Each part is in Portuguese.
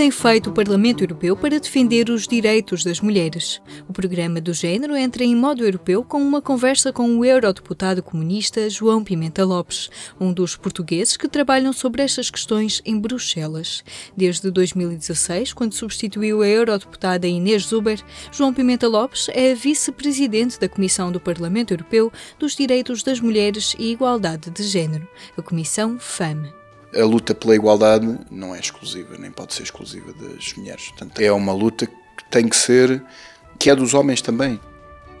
tem feito o Parlamento Europeu para defender os direitos das mulheres? O programa do género entra em modo europeu com uma conversa com o eurodeputado comunista João Pimenta Lopes, um dos portugueses que trabalham sobre estas questões em Bruxelas. Desde 2016, quando substituiu a eurodeputada Inês Zuber, João Pimenta Lopes é vice-presidente da Comissão do Parlamento Europeu dos Direitos das Mulheres e Igualdade de Género, a Comissão FAME a luta pela igualdade não é exclusiva, nem pode ser exclusiva das mulheres. Portanto, é uma luta que tem que ser, que é dos homens também.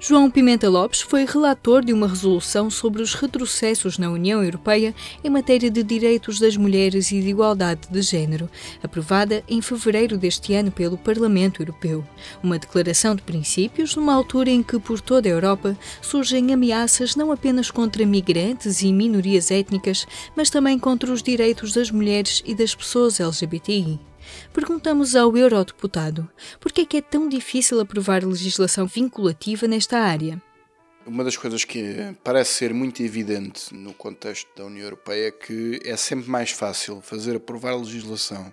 João Pimenta Lopes foi relator de uma resolução sobre os retrocessos na União Europeia em matéria de direitos das mulheres e de igualdade de género, aprovada em fevereiro deste ano pelo Parlamento Europeu. Uma declaração de princípios numa altura em que, por toda a Europa, surgem ameaças não apenas contra migrantes e minorias étnicas, mas também contra os direitos das mulheres e das pessoas LGBTI. Perguntamos ao eurodeputado por que é que é tão difícil aprovar legislação vinculativa nesta área. Uma das coisas que parece ser muito evidente no contexto da União Europeia é que é sempre mais fácil fazer aprovar legislação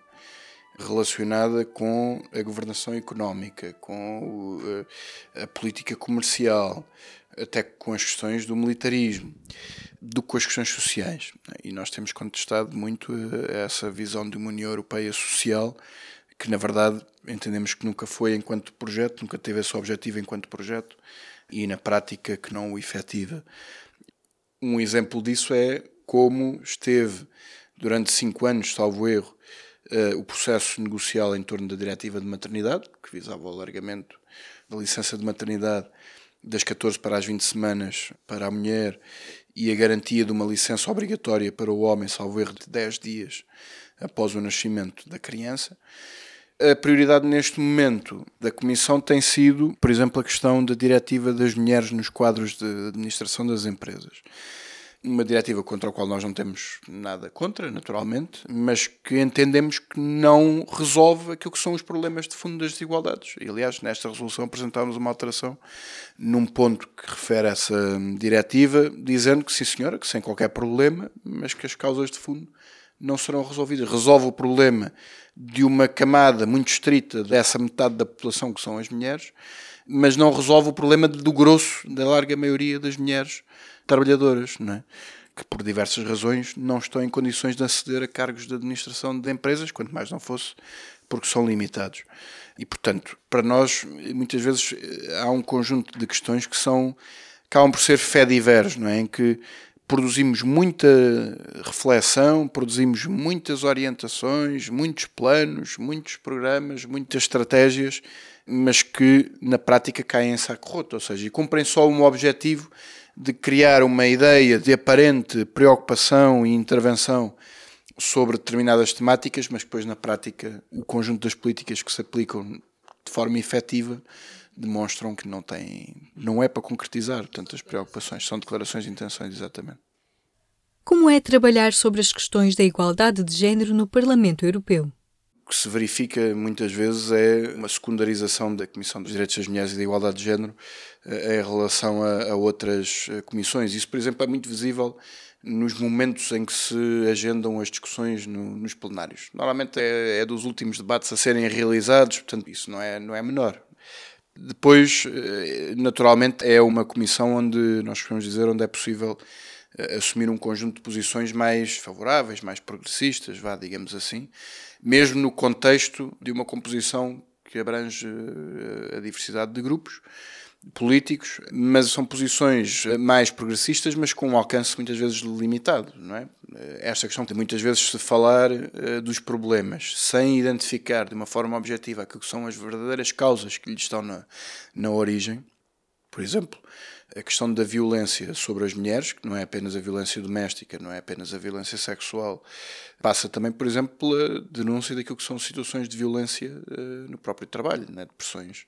relacionada com a governação económica, com eh, a política comercial, até com as questões do militarismo, do que com as questões sociais. E nós temos contestado muito eh, essa visão de uma União Europeia social, que na verdade entendemos que nunca foi enquanto projeto, nunca teve esse objetivo enquanto projeto e na prática que não o efetiva. Um exemplo disso é como esteve durante cinco anos, salvo erro, eh, o processo negocial em torno da diretiva de maternidade, que visava o alargamento da licença de maternidade das 14 para as 20 semanas para a mulher e a garantia de uma licença obrigatória para o homem, salvo erro, de 10 dias após o nascimento da criança. A prioridade neste momento da Comissão tem sido, por exemplo, a questão da diretiva das mulheres nos quadros de administração das empresas uma diretiva contra a qual nós não temos nada contra, naturalmente, mas que entendemos que não resolve aquilo que são os problemas de fundo das desigualdades. E, aliás, nesta resolução apresentámos uma alteração num ponto que refere a essa diretiva, dizendo que sim, senhora, que sem qualquer problema, mas que as causas de fundo não serão resolvidas. Resolve o problema de uma camada muito estrita dessa metade da população que são as mulheres, mas não resolve o problema do grosso, da larga maioria das mulheres trabalhadoras, não é? que por diversas razões não estão em condições de aceder a cargos de administração de empresas, quanto mais não fosse, porque são limitados. E, portanto, para nós, muitas vezes há um conjunto de questões que são acabam por ser fé diversos, não é? Em que produzimos muita reflexão, produzimos muitas orientações, muitos planos, muitos programas, muitas estratégias, mas que na prática caem em saco roto, ou seja, cumprem só um objetivo de criar uma ideia de aparente preocupação e intervenção sobre determinadas temáticas, mas depois na prática o conjunto das políticas que se aplicam de forma efetiva demonstram que não tem, não é para concretizar tantas preocupações, são declarações de intenções exatamente. Como é trabalhar sobre as questões da igualdade de género no Parlamento Europeu? O que se verifica muitas vezes é uma secundarização da Comissão dos Direitos das Mulheres e da Igualdade de Género eh, em relação a, a outras eh, comissões. Isso, por exemplo, é muito visível nos momentos em que se agendam as discussões no, nos plenários. Normalmente é, é, dos últimos debates a serem realizados, portanto, isso não é, não é menor. Depois, eh, naturalmente, é uma comissão onde nós podemos dizer onde é possível assumir um conjunto de posições mais favoráveis, mais progressistas, vá, digamos assim, mesmo no contexto de uma composição que abrange eh, a diversidade de grupos políticos, mas são posições mais progressistas, mas com um alcance muitas vezes limitado, não é? Eh, esta questão de muitas vezes se falar uh, dos problemas sem identificar de uma forma objetiva que são as verdadeiras causas que lhes estão na, na origem, por exemplo, a questão da violência sobre as mulheres, que não é apenas a violência doméstica, não é apenas a violência sexual, passa também, por exemplo, pela denúncia daquilo que são situações de violência uh, no próprio trabalho, né? de pressões,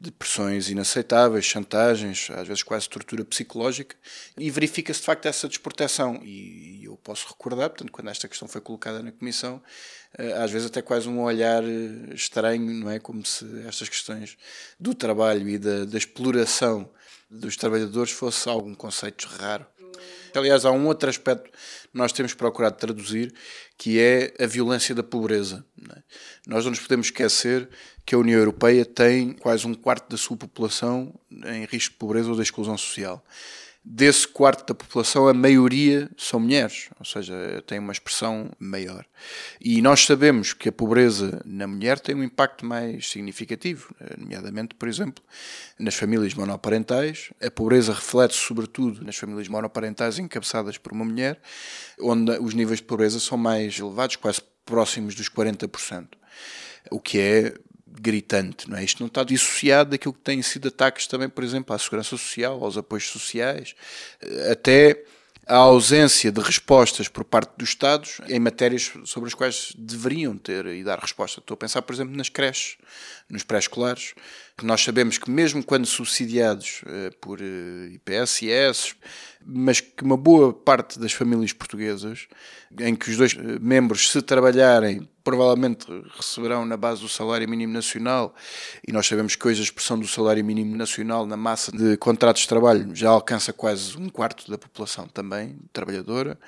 de pressões inaceitáveis, chantagens, às vezes quase tortura psicológica, e verifica-se de facto essa desproteção. E, e, eu posso recordar, portanto, quando esta questão foi colocada na Comissão, uh, às vezes até quase um olhar eh, estranho, não é? Como se estas questões do trabalho e da, da exploração dos trabalhadores fosse algum conceito raro. Aliás, há um outro aspecto que nós temos procurado traduzir, que é a violência da pobreza. É? Nós não nos podemos esquecer que a União Europeia tem quase um quarto da sua população em risco de pobreza ou de exclusão social desse quarto da população, a maioria são mulheres, ou seja, tem uma expressão maior. E nós sabemos que a pobreza na mulher tem um impacto mais significativo, nomeadamente, por exemplo, nas famílias monoparentais. A pobreza reflete-se sobretudo nas famílias monoparentais encabeçadas por uma mulher, onde os níveis de pobreza são mais elevados, quase próximos dos 40%. O que é gritante, não é? Isto não está dissociado daquilo que têm sido ataques também, por exemplo, à segurança social, aos apoios sociais, eh, até a ausência de respostas por parte dos Estados em matérias sobre as quais deveriam ter e dar resposta. Estou a pensar, por exemplo, nas creches, nos pré-escolares, que nós sabemos que mesmo quando subsidiados uh, por eh, IPSS, mas que uma boa parte das famílias portuguesas, em que os dois membros, se trabalharem, provavelmente receberão na base do salário mínimo nacional, e nós sabemos que hoje a expressão do salário mínimo nacional na massa de contratos de trabalho já alcança quase um quarto da população também trabalhadora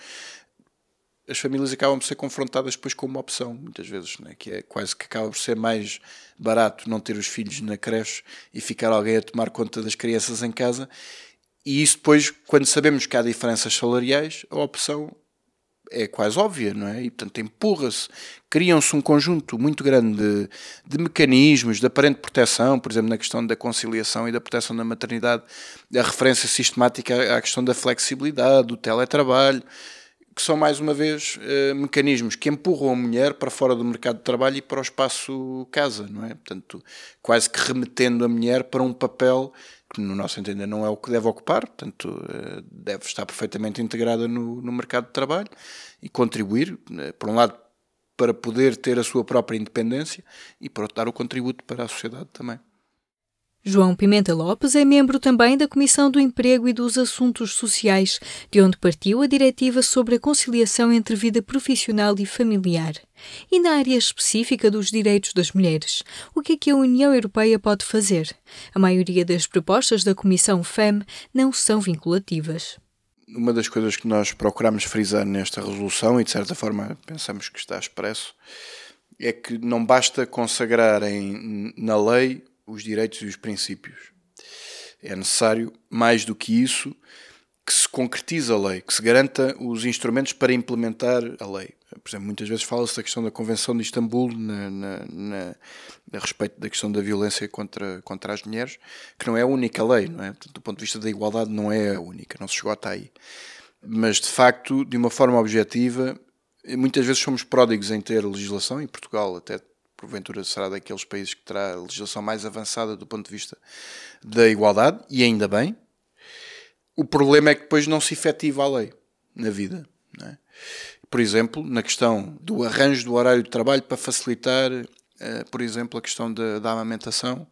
as famílias acabam por ser confrontadas depois com uma opção, muitas vezes, né? que é quase que acaba por ser mais barato não ter os filhos na creche e ficar alguém a tomar conta das crianças em casa. E isso depois, quando sabemos que há diferenças salariais, a opção é quase óbvia, não é? E portanto empurra-se, criam-se um conjunto muito grande de, de, mecanismos de aparente proteção, por exemplo, na questão da conciliação e da proteção da maternidade, a referência sistemática à questão da flexibilidade, do teletrabalho, que são mais uma vez uh, mecanismos que empurram a mulher para fora do mercado de trabalho e para o espaço casa, não é? Portanto, quase que remetendo a mulher para um papel que, no nosso entender, não é o que deve ocupar, portanto, uh, deve estar perfeitamente integrada no, no mercado de trabalho e contribuir, uh, por um lado, para poder ter a sua própria independência e, outro, dar o contributo para a sociedade também. João Pimenta Lopes é membro também da Comissão do Emprego e dos Assuntos Sociais, de onde partiu a diretiva sobre a conciliação entre vida profissional e familiar. E na área específica dos direitos das mulheres, o que é que a União Europeia pode fazer? A maioria das propostas da Comissão FEM não são vinculativas. Uma das coisas que nós procuramos frisar nesta resolução, e de certa forma pensamos que está expresso, é que não basta consagrar em, na lei os direitos e os princípios. É necessário, mais do que isso, que se concretize a lei, que se garanta os instrumentos para implementar a lei. Por exemplo, muitas vezes fala-se da questão da Convenção de Istambul na, na, na, a respeito da questão da violência contra, contra as mulheres, que não é a única lei, não é? do ponto de vista da igualdade não é a única, não se chegou até aí. Mas, de facto, de uma forma objetiva, muitas vezes somos pródigos em ter legislação, em Portugal até porventura será daqueles países que terá a legislação mais avançada do ponto de vista da igualdade, e ainda bem. O problema é que depois não se efetiva a lei na vida. É? Por exemplo, na questão do arranjo do horário de trabalho para facilitar, uh, por exemplo, a questão da, da amamentação,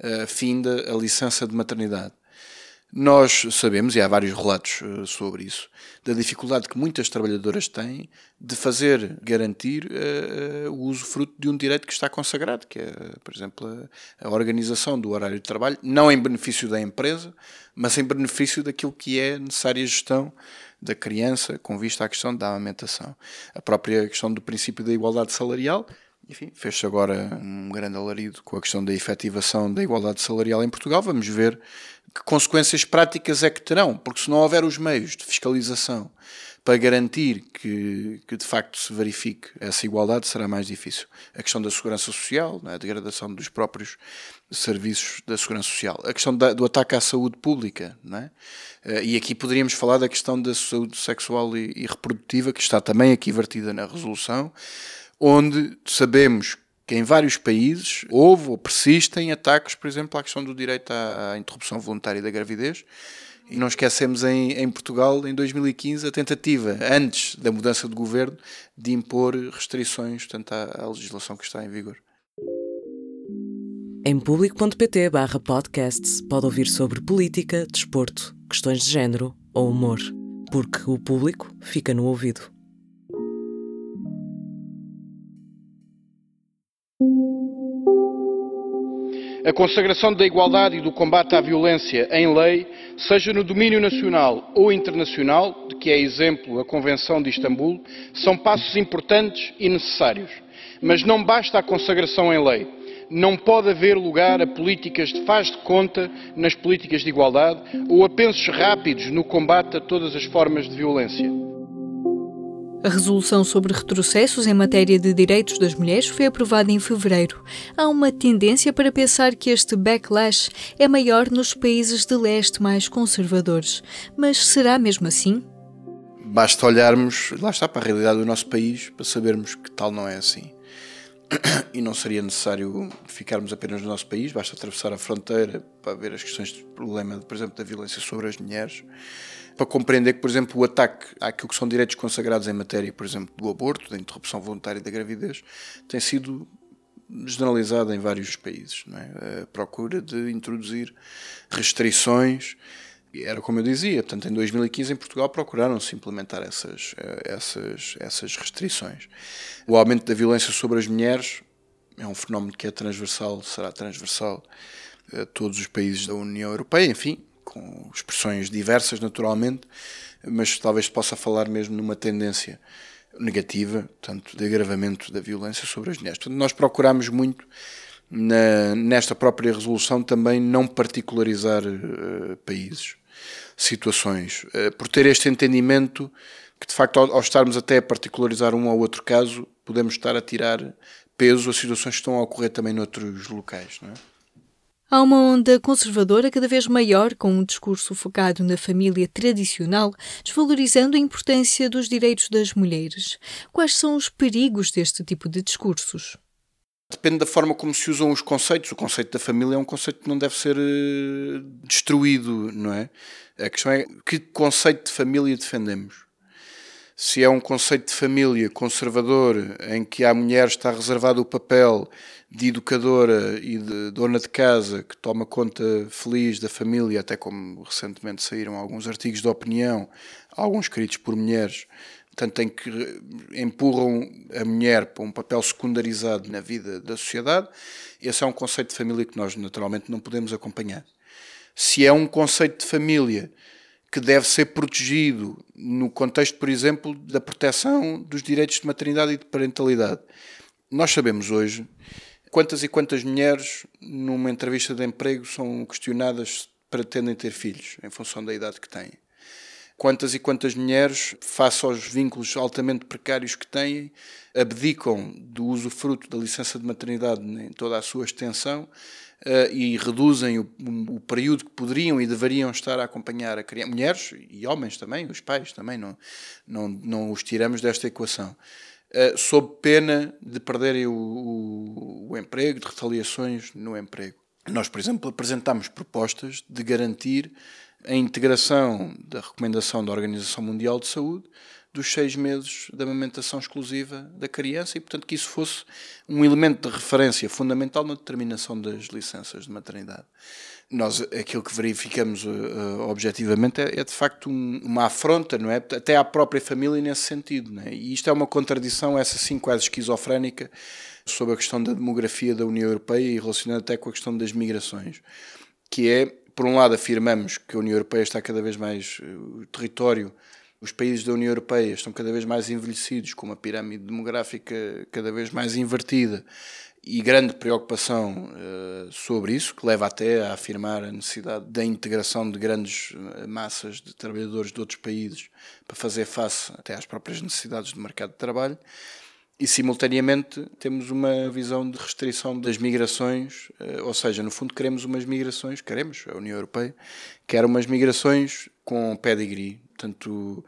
uh, fim da licença de maternidade. Nós sabemos, e há vários relatos uh, sobre isso, da dificuldade que muitas trabalhadoras têm de fazer garantir uh, o uso fruto de um direito que está consagrado, que é, por exemplo, a, a, organização do horário de trabalho, não em benefício da empresa, mas em benefício daquilo que é necessária gestão da criança com vista à questão da amamentação. A própria questão do princípio da igualdade salarial, enfim, fez-se agora um grande alarido com a questão da efetivação da igualdade salarial em Portugal. Vamos ver que consequências práticas é que terão, porque se não houver os meios de fiscalização para garantir que, que de facto se verifique essa igualdade, será mais difícil. A questão da segurança social, né, a degradação dos próprios serviços da segurança social, a questão da, do ataque à saúde pública, né? e aqui poderíamos falar da questão da saúde sexual e, e reprodutiva, que está também aqui vertida na resolução, onde sabemos que em vários países houve ou persistem ataques, por exemplo, à questão do direito à, à interrupção voluntária da gravidez. E não esquecemos em, em, Portugal, em 2015, a tentativa, antes da mudança de governo, de impor restrições portanto, à, à legislação que está em vigor. Em público.pt podcasts pode ouvir sobre política, desporto, questões de género ou humor, porque o público fica no ouvido. A consagração da igualdade e do combate à violência em lei, seja no domínio nacional ou internacional, de que é exemplo a Convenção de Istambul, são passos importantes e necessários. Mas não basta a consagração em lei. Não pode haver lugar a políticas de faz de conta nas políticas de igualdade ou a pensos rápidos no combate a todas as formas de violência. A resolução sobre retrocessos em matéria de direitos das mulheres foi aprovada em fevereiro. Há uma tendência para pensar que este backlash é maior nos países de leste mais conservadores. Mas será mesmo assim? Basta olharmos, lá está, para a realidade do nosso país para sabermos que tal não é assim. E não seria necessário ficarmos apenas no nosso país, basta atravessar a fronteira para ver as questões de problema, por exemplo, da violência sobre as mulheres para compreender que, por exemplo, o ataque àquilo que são direitos consagrados em matéria, por exemplo, do aborto, da interrupção voluntária da gravidez, tem sido generalizado em vários países. É? A procura de introduzir restrições. Era como eu dizia, portanto, em 2015 em Portugal procuraram-se implementar essas, essas, essas restrições. O aumento da violência sobre as mulheres é um fenómeno que é transversal, será transversal a todos os países da União Europeia, enfim, com expressões diversas, naturalmente, mas talvez possa falar mesmo numa tendência negativa, tanto de agravamento da violência sobre as mulheres. Portanto, nós procuramos muito, na, nesta própria resolução, também não particularizar uh, países, situações, uh, por ter este entendimento que, de facto, ao estarmos até a particularizar um ou outro caso, podemos estar a tirar peso a situações que estão a ocorrer também noutros locais. Não é? Há uma onda conservadora cada vez maior, com um discurso focado na família tradicional, desvalorizando a importância dos direitos das mulheres. Quais são os perigos deste tipo de discursos? Depende da forma como se usam os conceitos. O conceito da família é um conceito que não deve ser uh, destruído, não é? A questão é que conceito de família defendemos se é um conceito de família conservador em que à mulher está reservado o papel de educadora e de dona de casa que toma conta feliz da família, até como recentemente saíram alguns artigos de opinião, alguns escritos por mulheres, tanto em que empurram a mulher para um papel secundarizado na vida da sociedade, esse é um conceito de família que nós naturalmente não podemos acompanhar. Se é um conceito de família que deve ser protegido no contexto, por exemplo, da proteção dos direitos de maternidade e de parentalidade. Nós sabemos hoje quantas e quantas mulheres, numa entrevista de emprego, são questionadas se pretendem ter filhos, em função da idade que têm. Quantas e quantas mulheres, face aos vínculos altamente precários que têm, abdicam do usufruto da licença de maternidade em toda a sua extensão uh, e reduzem o, o, período que poderiam e deveriam estar a acompanhar a criança. Mulheres e homens também, os pais também, não, não, não os tiramos desta equação. Uh, sob pena de perderem o, o, o emprego, de retaliações no emprego. Nós, por exemplo, apresentamos propostas de garantir a integração da recomendação da Organização Mundial de Saúde dos seis meses de amamentação exclusiva da criança e, portanto, que isso fosse um elemento de referência fundamental na determinação das licenças de maternidade. Nós, aquilo que verificamos uh, objetivamente é, é, de facto um, uma afronta, não é? Até à própria família nesse sentido, não é? E isto é uma contradição, essa sim quase esquizofrénica, sobre a questão da demografia da União Europeia e relacionada até com a questão das migrações, que é, por um lado, afirmamos que a União Europeia está cada vez mais, o território os países da União Europeia estão cada vez mais envelhecidos, com uma pirâmide demográfica cada vez mais invertida e grande preocupação uh, sobre isso, que leva até a afirmar a necessidade da integração de grandes eh, massas de trabalhadores de outros países para fazer face até às próprias necessidades do mercado de trabalho. E, simultaneamente, temos uma visão de restrição das migrações, uh, ou seja, no fundo, queremos umas migrações, queremos, a União Europeia, quer umas migrações com pedigree, Portanto,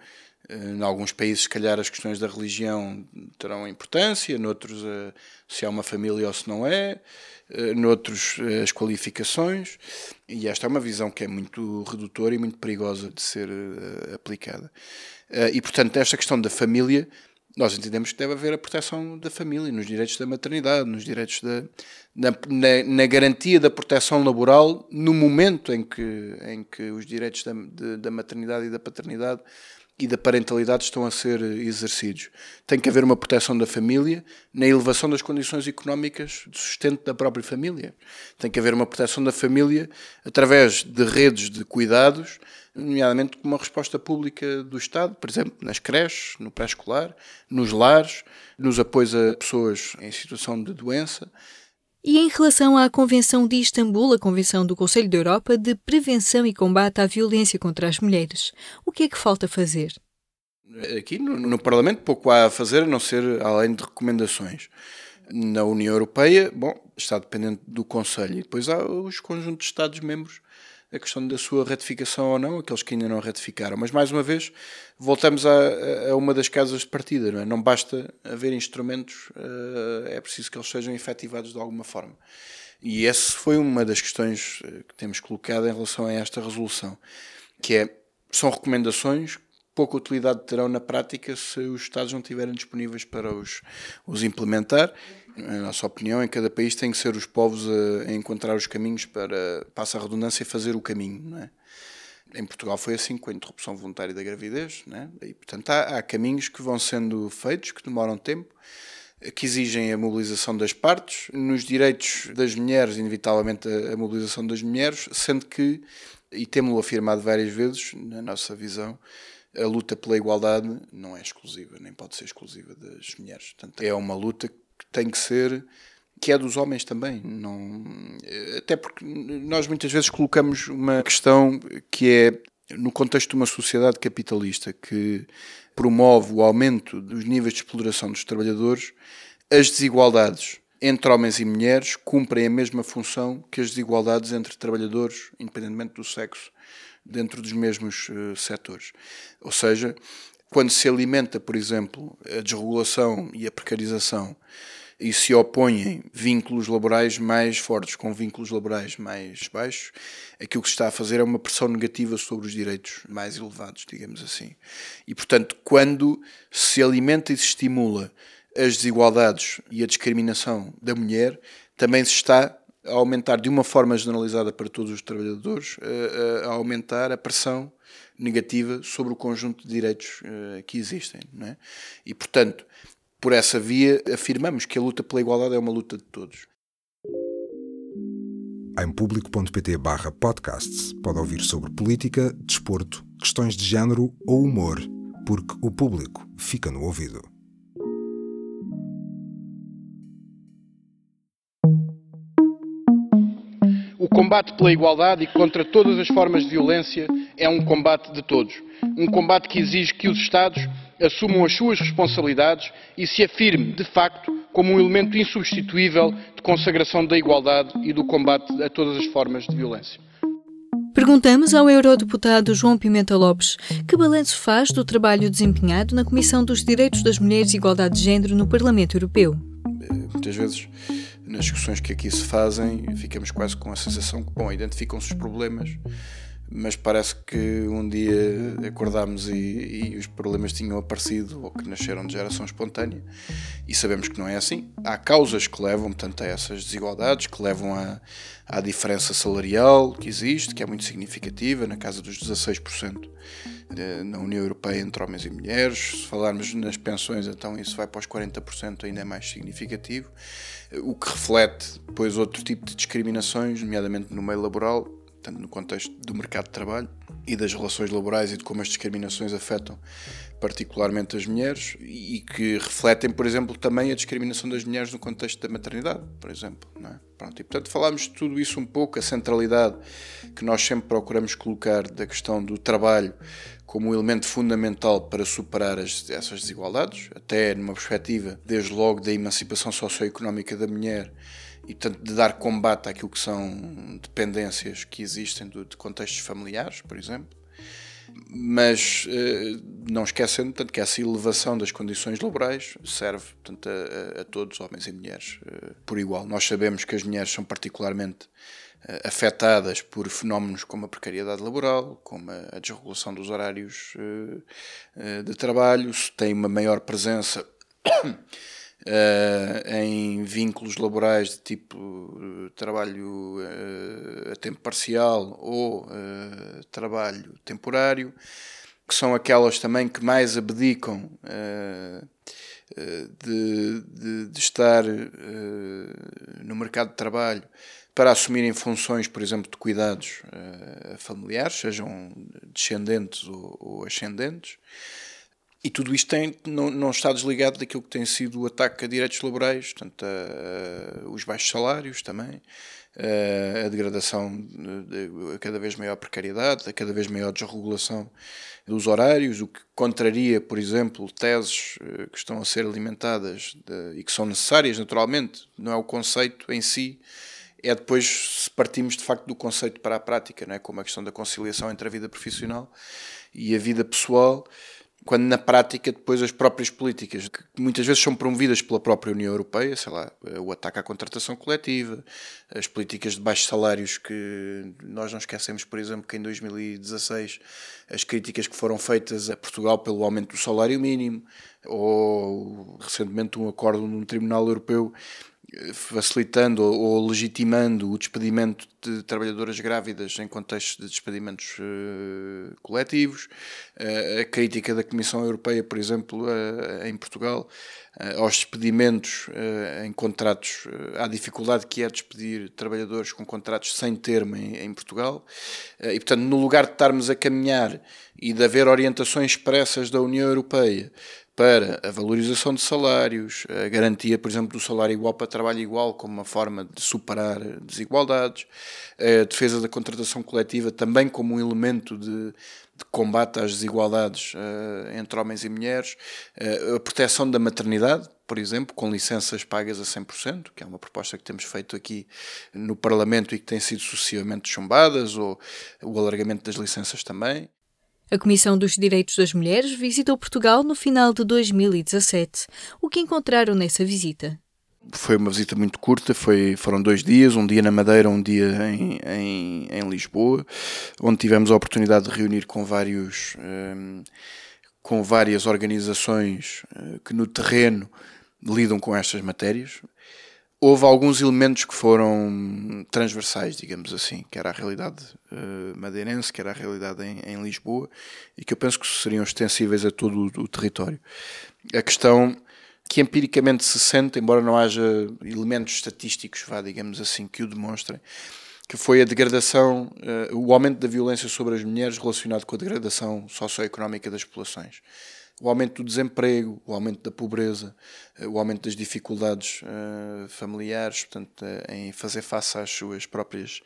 eh, em alguns países, se calhar, as questões da religião terão importância, noutros, eh, se há uma família ou se não é, eh, noutros, as qualificações, e esta é uma visão que é muito redutora e muito perigosa de ser aplicada. E, portanto, nesta questão da família, nós entendemos que deve haver a proteção da família, nos direitos da maternidade, nos direitos da. Na, na, garantia da proteção laboral no momento em que, em que os direitos da, de, da maternidade e da paternidade e da parentalidade estão a ser exercidos. Tem que haver uma proteção da família na elevação das condições económicas de sustento da própria família. Tem que haver uma proteção da família através de redes de cuidados, nomeadamente com uma resposta pública do Estado, por exemplo, nas creches, no pré-escolar, nos lares, nos apoios a pessoas em situação de doença. E em relação à Convenção de Istambul, a Convenção do Conselho da Europa de Prevenção e Combate à Violência contra as Mulheres, o que é que falta fazer? Aqui no, no Parlamento pouco há a fazer, a não ser além de recomendações. Na União Europeia, bom, está dependente do Conselho. E depois há os conjuntos de Estados-membros a questão da sua ratificação ou não, aqueles que ainda não ratificaram. Mas, mais uma vez, voltamos a, a uma das casas de partida. Não, é? não basta haver instrumentos, uh, é preciso que eles sejam efetivados de alguma forma. E essa foi uma das questões eh, que temos colocado em relação a esta resolução, que é, são recomendações pouca utilidade terão na prática se os Estados não estiverem disponíveis para os, os implementar na nossa opinião, em cada país tem que ser os povos a, a encontrar os caminhos para, passa a redundância, fazer o caminho. É? Em Portugal foi assim com a interrupção voluntária da gravidez. É? E, portanto, há, há caminhos que vão sendo feitos, que demoram tempo, que exigem a mobilização das partes. Nos direitos das mulheres, inevitavelmente a, a mobilização das mulheres, sendo que, e temos-lo afirmado várias vezes, na nossa visão, a luta pela igualdade não é exclusiva, nem pode ser exclusiva das mulheres. Portanto, é uma luta tem que ser que é dos homens também, não até porque nós muitas vezes colocamos uma questão que é no contexto de uma sociedade capitalista que promove o aumento dos níveis de exploração dos trabalhadores, as desigualdades entre homens e mulheres cumprem a mesma função que as desigualdades entre trabalhadores, independentemente do sexo, dentro dos mesmos uh, setores. Ou seja, quando se alimenta, por exemplo, a desregulação e a precarização e se opõem vínculos laborais mais fortes com vínculos laborais mais baixos, aquilo que se está a fazer é uma pressão negativa sobre os direitos mais elevados, digamos assim. E, portanto, quando se alimenta e se estimula as desigualdades e a discriminação da mulher, também se está a aumentar de uma forma generalizada para todos os trabalhadores, a, a aumentar a pressão negativa sobre o conjunto de direitos uh, que existem. É? E, portanto, por essa via, afirmamos que a luta pela igualdade é uma luta de todos. Em público.pt podcasts pode ouvir sobre política, desporto, questões de género ou humor, porque o público fica no ouvido. Combate pela igualdade e contra todas as formas de violência é um combate de todos. Um combate que exige que os Estados assumam as suas responsabilidades e se afirme, de facto, como um elemento insubstituível de consagração da igualdade e do combate a todas as formas de violência. Perguntamos ao eurodeputado João Pimenta Lopes que balanço faz do trabalho desempenhado na Comissão dos Direitos das Mulheres e Igualdade de Gênero no Parlamento Europeu. Muitas vezes, nas discussões que aqui se fazem, ficamos quase com a sensação que, bom, identificam-se os problemas, mas parece que um dia acordámos e, e, os problemas tinham aparecido ou que nasceram de geração espontânea e sabemos que não é assim. Há causas que levam, portanto, a essas desigualdades, que levam à, à diferença salarial que existe, que é muito significativa, na casa dos 16% eh, na União Europeia entre homens e mulheres. Se falarmos nas pensões, então isso vai para os 40%, ainda é mais significativo. O que reflete depois outro tipo de discriminações, nomeadamente no meio laboral, tanto no contexto do mercado de trabalho e das relações laborais e de como as discriminações afetam particularmente as mulheres e que refletem, por exemplo, também a discriminação das mulheres no contexto da maternidade, por exemplo. É? Pronto, e portanto falámos de tudo isso um pouco, a centralidade que nós sempre procuramos colocar da questão do trabalho como um elemento fundamental para superar as, essas desigualdades, até numa perspectiva, desde logo, da emancipação socioeconómica da mulher e, portanto, de dar combate àquilo que são dependências que existem de, de contextos familiares, por exemplo. Mas eh, não esquecendo tanto que essa elevação das condições laborais serve portanto, a, a todos, homens e mulheres, eh, por igual. Nós sabemos que as mulheres são particularmente eh, afetadas por fenómenos como a precariedade laboral, como a desregulação dos horários de trabalho, têm uma maior presença Uh, em vínculos laborais de tipo uh, trabalho uh, a tempo parcial ou trabalho temporário, que são aquelas também que mais abdicam uh, de, de, de, estar uh, no mercado de trabalho para assumirem funções, por exemplo, de cuidados uh, familiares, sejam descendentes ou, ou, ascendentes. E tudo isto tem, não, não, está desligado daquilo que tem sido o ataque a direitos laborais, portanto, a, a, os baixos salários também, a, a degradação, de, a cada vez maior precariedade, a cada vez maior desregulação dos horários, o que contraria, por exemplo, teses eh, que estão a ser alimentadas de, e que são necessárias naturalmente, não é o conceito em si, é depois se partimos de facto do conceito para a prática, não é? como a questão da conciliação entre a vida profissional e a vida pessoal, quando na prática depois as próprias políticas, que muitas vezes são promovidas pela própria União Europeia, sei lá, o ataque à contratação coletiva, as políticas de baixos salários que nós não esquecemos, por exemplo, que em 2016 as críticas que foram feitas a Portugal pelo aumento do salário mínimo, ou recentemente um acordo no Tribunal Europeu facilitando ou legitimando o despedimento de trabalhadoras grávidas em contexto de despedimentos uh, coletivos, uh, a crítica da Comissão Europeia, por exemplo, uh, em Portugal, aos despedimentos em contratos, à dificuldade que é despedir trabalhadores com contratos sem termo em, em Portugal, e portanto, no lugar de estarmos a caminhar e de haver orientações expressas da União Europeia para a valorização de salários, a garantia, por exemplo, do salário igual para trabalho igual como uma forma de superar desigualdades, a defesa da contratação coletiva também como um elemento de, de combate às desigualdades uh, entre homens e mulheres, uh, a proteção da maternidade, por exemplo, com licenças pagas a 100%, que é uma proposta que temos feito aqui no Parlamento e que tem sido sucessivamente chumbadas, ou o alargamento das licenças também. A Comissão dos Direitos das Mulheres visitou Portugal no final de 2017. O que encontraram nessa visita? Foi uma visita muito curta, foi, foram dois dias, um dia na Madeira, um dia em, em, em Lisboa, onde tivemos a oportunidade de reunir com vários um, com várias organizações uh, que no terreno lidam com estas matérias houve alguns elementos que foram transversais, digamos assim, que era a realidade uh, madeirense, que era a realidade em, em, Lisboa, e que eu penso que seriam extensíveis a todo o, o, território. A questão que empiricamente se sente, embora não haja elementos estatísticos, vá, digamos assim, que o demonstrem, que foi a degradação, uh, o aumento da violência sobre as mulheres relacionado com a degradação socioeconómica das populações o aumento do desemprego, o aumento da pobreza, eh, o aumento das dificuldades uh, familiares, portanto, uh, em fazer face às suas próprias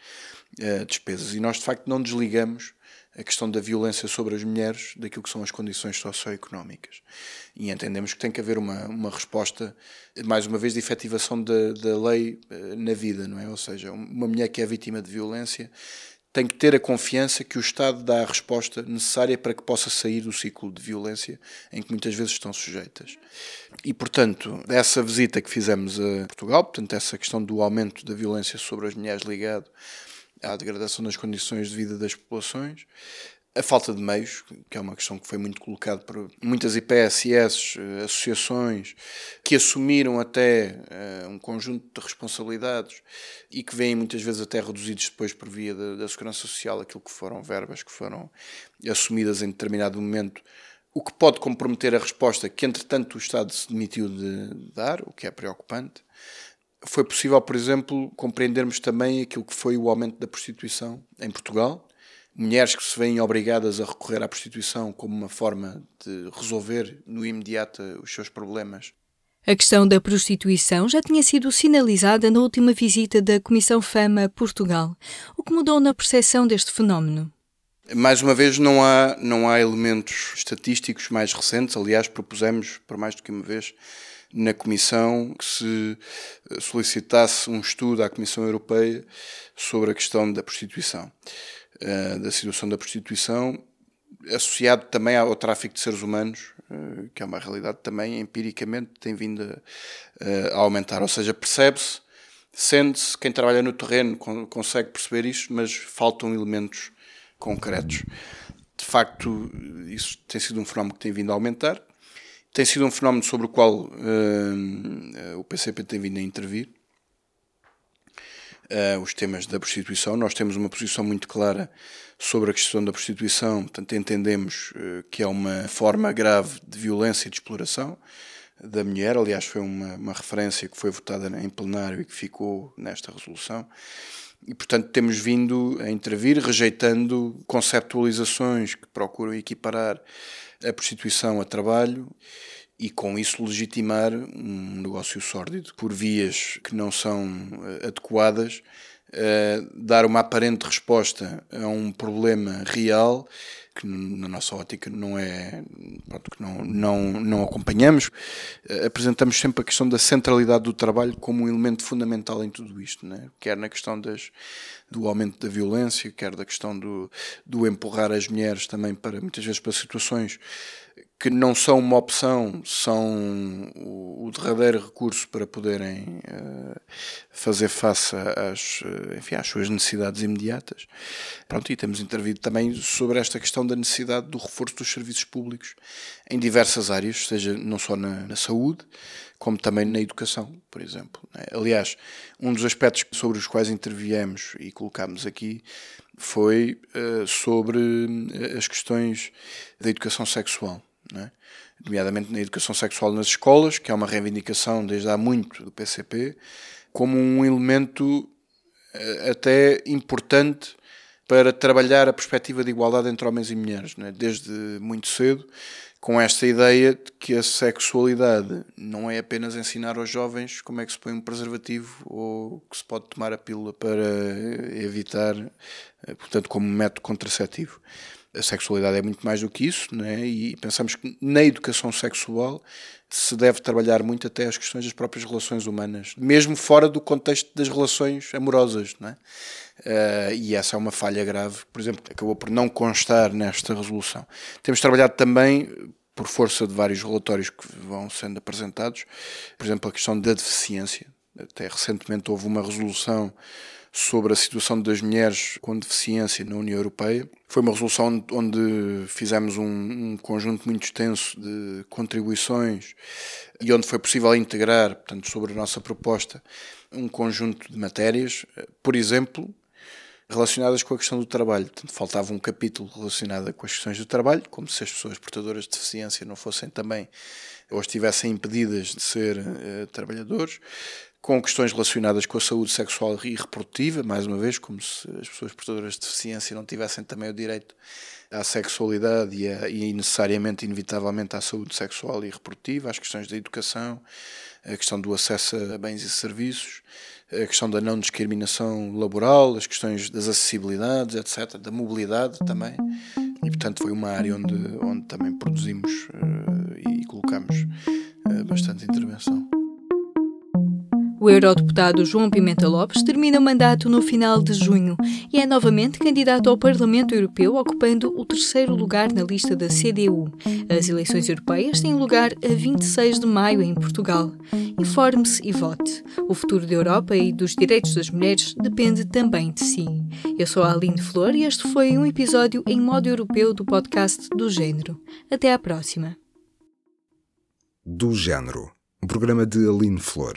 despesas. E nós, de facto, não desligamos a questão da violência sobre as mulheres daquilo que são as condições socioeconómicas. E entendemos que tem que haver uma, uma resposta, mais uma vez, de efetivação da, da lei na vida, não é? Ou seja, uma mulher que é vítima de violência tem que ter a confiança que o Estado dá a resposta necessária para que possa sair do ciclo de violência em que muitas vezes estão sujeitas. E, portanto, essa visita que fizemos a Portugal, portanto, essa questão do aumento da violência sobre as mulheres ligado à degradação das condições de vida das populações, a falta de meios, que é uma questão que foi muito colocada por muitas IPSS, eh, associações, que assumiram até uh, um conjunto de responsabilidades e que vêm muitas vezes até reduzidos depois por via da, da Segurança Social, aquilo que foram verbas que foram assumidas em determinado momento, o que pode comprometer a resposta que, entretanto, o Estado se demitiu de dar, o que é preocupante. Foi possível, por exemplo, compreendermos também aquilo que foi o aumento da prostituição em Portugal, mulheres que se veem obrigadas a recorrer à prostituição como uma forma de resolver no imediato os seus problemas. A questão da prostituição já tinha sido sinalizada na última visita da Comissão Fama a Portugal. O que mudou na percepção deste fenómeno? Mais uma vez, não há, não há elementos estatísticos mais recentes. Aliás, propusemos, por mais do que uma vez, na Comissão que se solicitasse um estudo à Comissão Europeia sobre a questão da prostituição. Eh, da situação da prostituição, associado também ao tráfico de seres humanos, uh, que é uma realidade também empiricamente tem vindo a, a aumentar. Ou seja, percebe-se, sente-se, quem trabalha no terreno consegue perceber isto, mas faltam elementos concretos. De facto, isso tem sido um fenómeno que tem vindo a aumentar. Tem sido um fenómeno sobre o qual uh, o PCP tem vindo a intervir uh, os temas da prostituição. Nós temos uma posição muito clara sobre a questão da prostituição, portanto, entendemos uh, que é uma forma grave de violência e de exploração da mulher. Aliás, foi uma, uma referência que foi votada em plenário e que ficou nesta resolução. E, portanto, temos vindo a intervir, rejeitando conceptualizações que procuram equiparar a prostituição a trabalho e com isso legitimar um negócio sórdido por vias que não são eh, adequadas, uh, dar uma aparente resposta a um problema real que na nossa ótica não é pronto, que não, não, não acompanhamos, uh, apresentamos sempre a questão da centralidade do trabalho como um elemento fundamental em tudo isto, né? quer na questão das, do aumento da violência, quer da questão do, do empurrar as mulheres também para muitas vezes para situações que não são uma opção, são o, derradeiro recurso para poderem uh, fazer face às, eh, enfim, às suas necessidades imediatas. Pronto, e temos intervido também sobre esta questão da necessidade do reforço dos serviços públicos em diversas áreas, seja não só na, na saúde, como também na educação, por exemplo. Né? Aliás, um dos aspectos sobre os quais interviemos e colocámos aqui foi uh, sobre as questões da educação sexual é? nomeadamente na educação sexual nas escolas, que é uma reivindicação desde há muito do PCP, como um elemento eh, até importante para trabalhar a perspectiva de igualdade entre homens e mulheres, é? desde muito cedo, com esta ideia de que a sexualidade não é apenas ensinar aos jovens como é que se põe um preservativo ou que se pode tomar a pílula para evitar, eh, portanto, como método contraceptivo a sexualidade é muito mais do que isso, né? e pensamos que na educação sexual se deve trabalhar muito até as questões das próprias relações humanas, mesmo fora do contexto das relações amorosas. Né? Uh, e essa é uma falha grave, por exemplo, acabou por não constar nesta resolução. Temos trabalhado também por força de vários relatórios que vão sendo apresentados, por exemplo, a questão da deficiência. Até recentemente houve uma resolução sobre a situação das mulheres com deficiência na União Europeia. Foi uma resolução onde fizemos um, um, conjunto muito extenso de contribuições e onde foi possível integrar, portanto, sobre a nossa proposta, um conjunto de matérias, por exemplo, relacionadas com a questão do trabalho. Portanto, faltava um capítulo relacionado com as questões do trabalho, como se as pessoas portadoras de deficiência não fossem também ou estivessem impedidas de ser uh, trabalhadores com questões relacionadas com a saúde sexual e reprodutiva, mais uma vez, como se as pessoas portadoras de deficiência não tivessem também o direito à sexualidade e, a, e necessariamente, inevitavelmente, à saúde sexual e reprodutiva, às questões da educação, a questão do acesso a bens e serviços, a questão da não discriminação laboral, as questões das acessibilidades, etc., da mobilidade também. E, portanto, foi uma área onde, onde também produzimos uh, e colocamos uh, bastante intervenção. O eurodeputado João Pimenta Lopes termina o mandato no final de junho e é novamente candidato ao Parlamento Europeu, ocupando o terceiro lugar na lista da CDU. As eleições europeias têm lugar a 26 de maio em Portugal. Informe-se e vote. O futuro da Europa e dos direitos das mulheres depende também de si. Eu sou a Aline Flor e este foi um episódio em modo europeu do podcast do Gênero. Até à próxima. Do Gênero, um programa de Aline Flor.